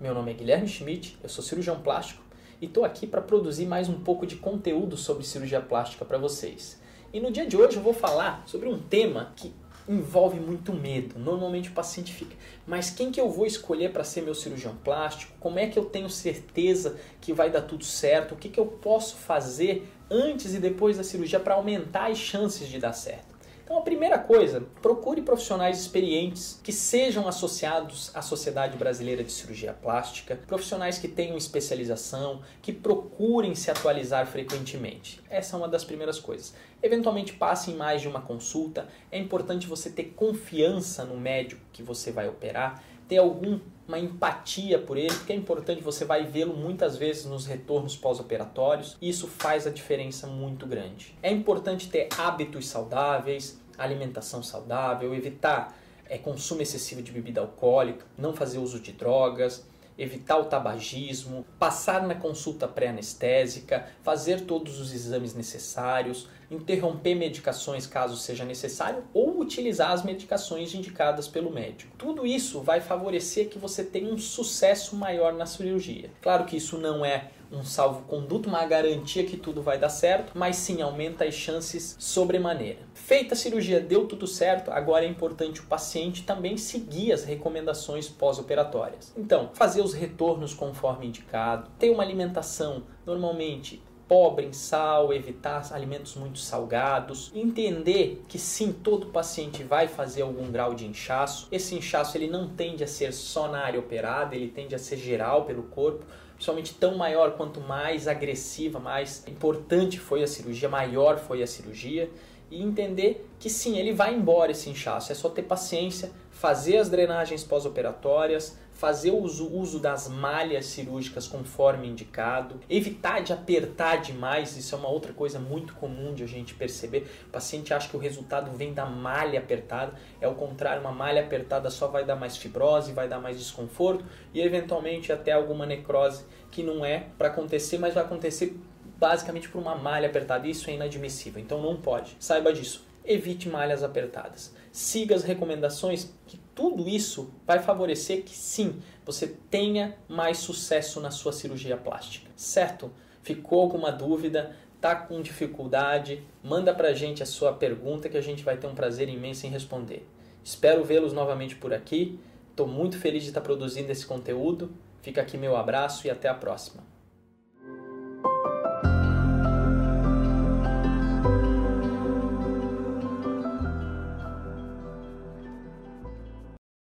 Meu nome é Guilherme Schmidt, eu sou cirurgião plástico e estou aqui para produzir mais um pouco de conteúdo sobre cirurgia plástica para vocês. E no dia de hoje eu vou falar sobre um tema que envolve muito medo. Normalmente o paciente fica, mas quem que eu vou escolher para ser meu cirurgião plástico? Como é que eu tenho certeza que vai dar tudo certo? O que, que eu posso fazer antes e depois da cirurgia para aumentar as chances de dar certo? Então, a primeira coisa, procure profissionais experientes que sejam associados à Sociedade Brasileira de Cirurgia Plástica, profissionais que tenham especialização, que procurem se atualizar frequentemente. Essa é uma das primeiras coisas. Eventualmente, passe em mais de uma consulta. É importante você ter confiança no médico que você vai operar, ter alguma empatia por ele, porque é importante, você vai vê-lo muitas vezes nos retornos pós-operatórios, isso faz a diferença muito grande. É importante ter hábitos saudáveis, alimentação saudável, evitar é, consumo excessivo de bebida alcoólica, não fazer uso de drogas, evitar o tabagismo, passar na consulta pré-anestésica, fazer todos os exames necessários, interromper medicações caso seja necessário ou utilizar as medicações indicadas pelo médico. Tudo isso vai favorecer que você tenha um sucesso maior na cirurgia. Claro que isso não é um salvo-conduto, uma garantia que tudo vai dar certo, mas sim aumenta as chances sobremaneira. Feita a cirurgia, deu tudo certo, agora é importante o paciente também seguir as recomendações pós-operatórias. Então, fazer os retornos conforme indicado, ter uma alimentação normalmente pobre em sal, evitar alimentos muito salgados, entender que sim, todo paciente vai fazer algum grau de inchaço. Esse inchaço ele não tende a ser só na área operada, ele tende a ser geral pelo corpo, principalmente tão maior quanto mais agressiva, mais importante foi a cirurgia, maior foi a cirurgia e entender que sim, ele vai embora esse inchaço, é só ter paciência, fazer as drenagens pós-operatórias, fazer o uso, uso das malhas cirúrgicas conforme indicado, evitar de apertar demais, isso é uma outra coisa muito comum de a gente perceber. O paciente acha que o resultado vem da malha apertada, é o contrário, uma malha apertada só vai dar mais fibrose, vai dar mais desconforto e eventualmente até alguma necrose que não é para acontecer, mas vai acontecer basicamente por uma malha apertada. Isso é inadmissível, então não pode. Saiba disso evite malhas apertadas. Siga as recomendações, que tudo isso vai favorecer que sim, você tenha mais sucesso na sua cirurgia plástica, certo? Ficou alguma dúvida? Tá com dificuldade? Manda pra gente a sua pergunta que a gente vai ter um prazer imenso em responder. Espero vê-los novamente por aqui. Estou muito feliz de estar produzindo esse conteúdo. Fica aqui meu abraço e até a próxima.